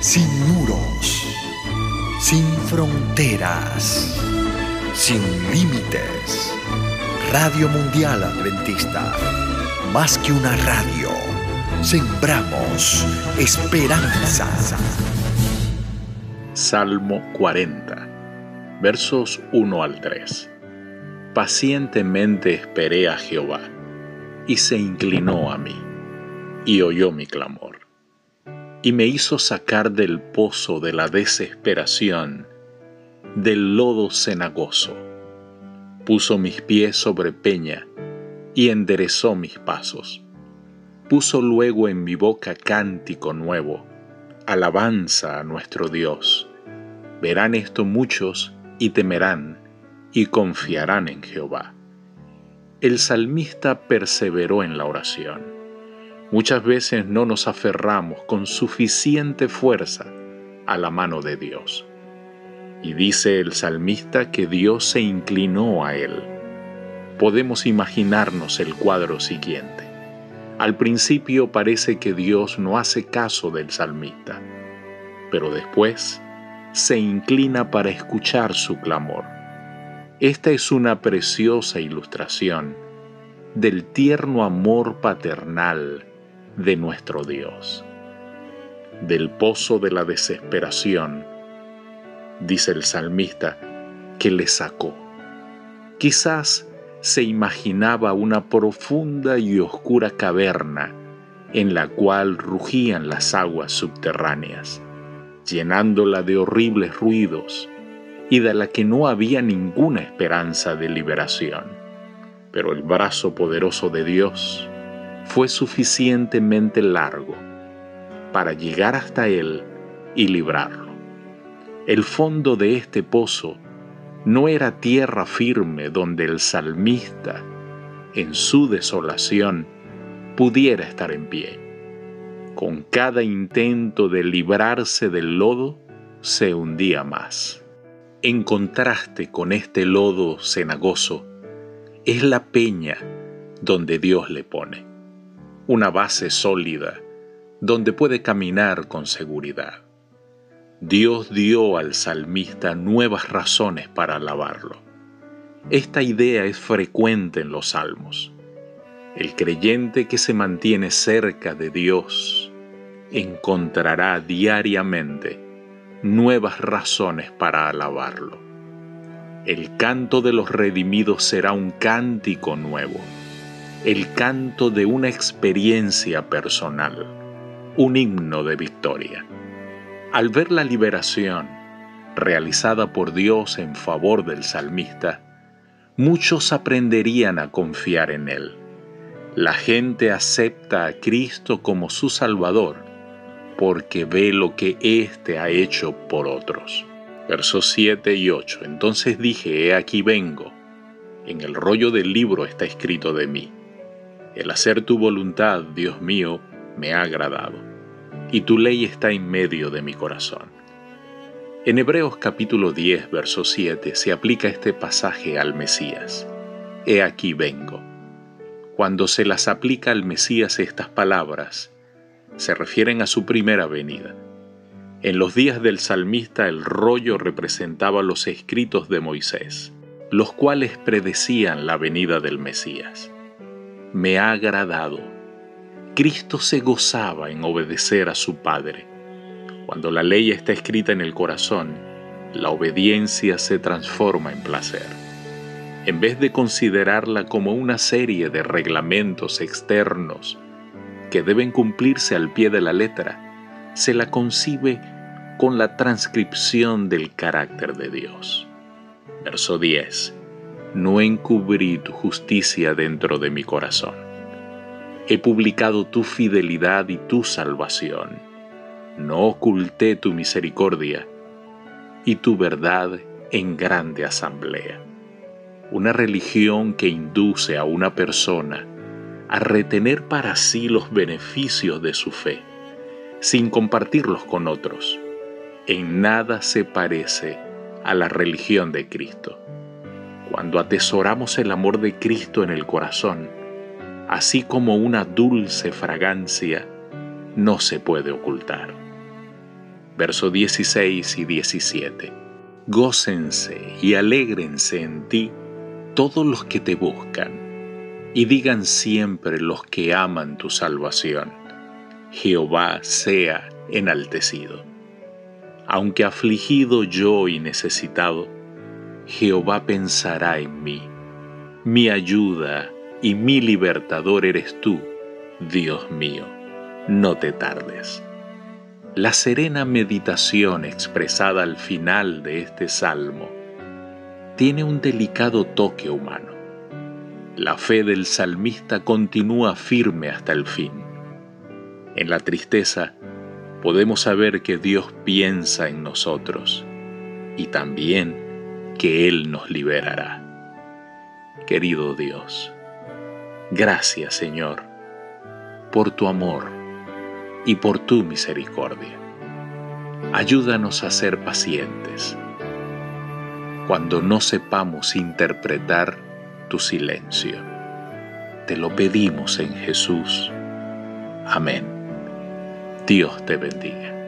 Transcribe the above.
sin muros, sin fronteras, sin límites. Radio Mundial Adventista, más que una radio, sembramos esperanza. Salmo 40, versos 1 al 3. Pacientemente esperé a Jehová, y se inclinó a mí, y oyó mi clamor y me hizo sacar del pozo de la desesperación, del lodo cenagoso. Puso mis pies sobre peña y enderezó mis pasos. Puso luego en mi boca cántico nuevo, alabanza a nuestro Dios. Verán esto muchos y temerán y confiarán en Jehová. El salmista perseveró en la oración Muchas veces no nos aferramos con suficiente fuerza a la mano de Dios. Y dice el salmista que Dios se inclinó a él. Podemos imaginarnos el cuadro siguiente. Al principio parece que Dios no hace caso del salmista, pero después se inclina para escuchar su clamor. Esta es una preciosa ilustración del tierno amor paternal de nuestro Dios. Del pozo de la desesperación, dice el salmista, que le sacó. Quizás se imaginaba una profunda y oscura caverna en la cual rugían las aguas subterráneas, llenándola de horribles ruidos y de la que no había ninguna esperanza de liberación. Pero el brazo poderoso de Dios fue suficientemente largo para llegar hasta él y librarlo. El fondo de este pozo no era tierra firme donde el salmista, en su desolación, pudiera estar en pie. Con cada intento de librarse del lodo, se hundía más. En contraste con este lodo cenagoso, es la peña donde Dios le pone una base sólida donde puede caminar con seguridad. Dios dio al salmista nuevas razones para alabarlo. Esta idea es frecuente en los salmos. El creyente que se mantiene cerca de Dios encontrará diariamente nuevas razones para alabarlo. El canto de los redimidos será un cántico nuevo el canto de una experiencia personal, un himno de victoria. Al ver la liberación realizada por Dios en favor del salmista, muchos aprenderían a confiar en Él. La gente acepta a Cristo como su Salvador porque ve lo que éste ha hecho por otros. Versos 7 y 8. Entonces dije, he aquí vengo. En el rollo del libro está escrito de mí el hacer tu voluntad, Dios mío, me ha agradado, y tu ley está en medio de mi corazón. En Hebreos capítulo 10, verso 7 se aplica este pasaje al Mesías. He aquí vengo. Cuando se las aplica al Mesías estas palabras, se refieren a su primera venida. En los días del salmista el rollo representaba los escritos de Moisés, los cuales predecían la venida del Mesías me ha agradado. Cristo se gozaba en obedecer a su Padre. Cuando la ley está escrita en el corazón, la obediencia se transforma en placer. En vez de considerarla como una serie de reglamentos externos que deben cumplirse al pie de la letra, se la concibe con la transcripción del carácter de Dios. Verso 10 no encubrí tu justicia dentro de mi corazón. He publicado tu fidelidad y tu salvación. No oculté tu misericordia y tu verdad en grande asamblea. Una religión que induce a una persona a retener para sí los beneficios de su fe, sin compartirlos con otros, en nada se parece a la religión de Cristo cuando atesoramos el amor de Cristo en el corazón, así como una dulce fragancia, no se puede ocultar. Verso 16 y 17. Gócense y alégrense en ti todos los que te buscan, y digan siempre los que aman tu salvación, Jehová sea enaltecido. Aunque afligido yo y necesitado, Jehová pensará en mí. Mi ayuda y mi libertador eres tú, Dios mío. No te tardes. La serena meditación expresada al final de este salmo tiene un delicado toque humano. La fe del salmista continúa firme hasta el fin. En la tristeza podemos saber que Dios piensa en nosotros y también que Él nos liberará. Querido Dios, gracias Señor por tu amor y por tu misericordia. Ayúdanos a ser pacientes cuando no sepamos interpretar tu silencio. Te lo pedimos en Jesús. Amén. Dios te bendiga.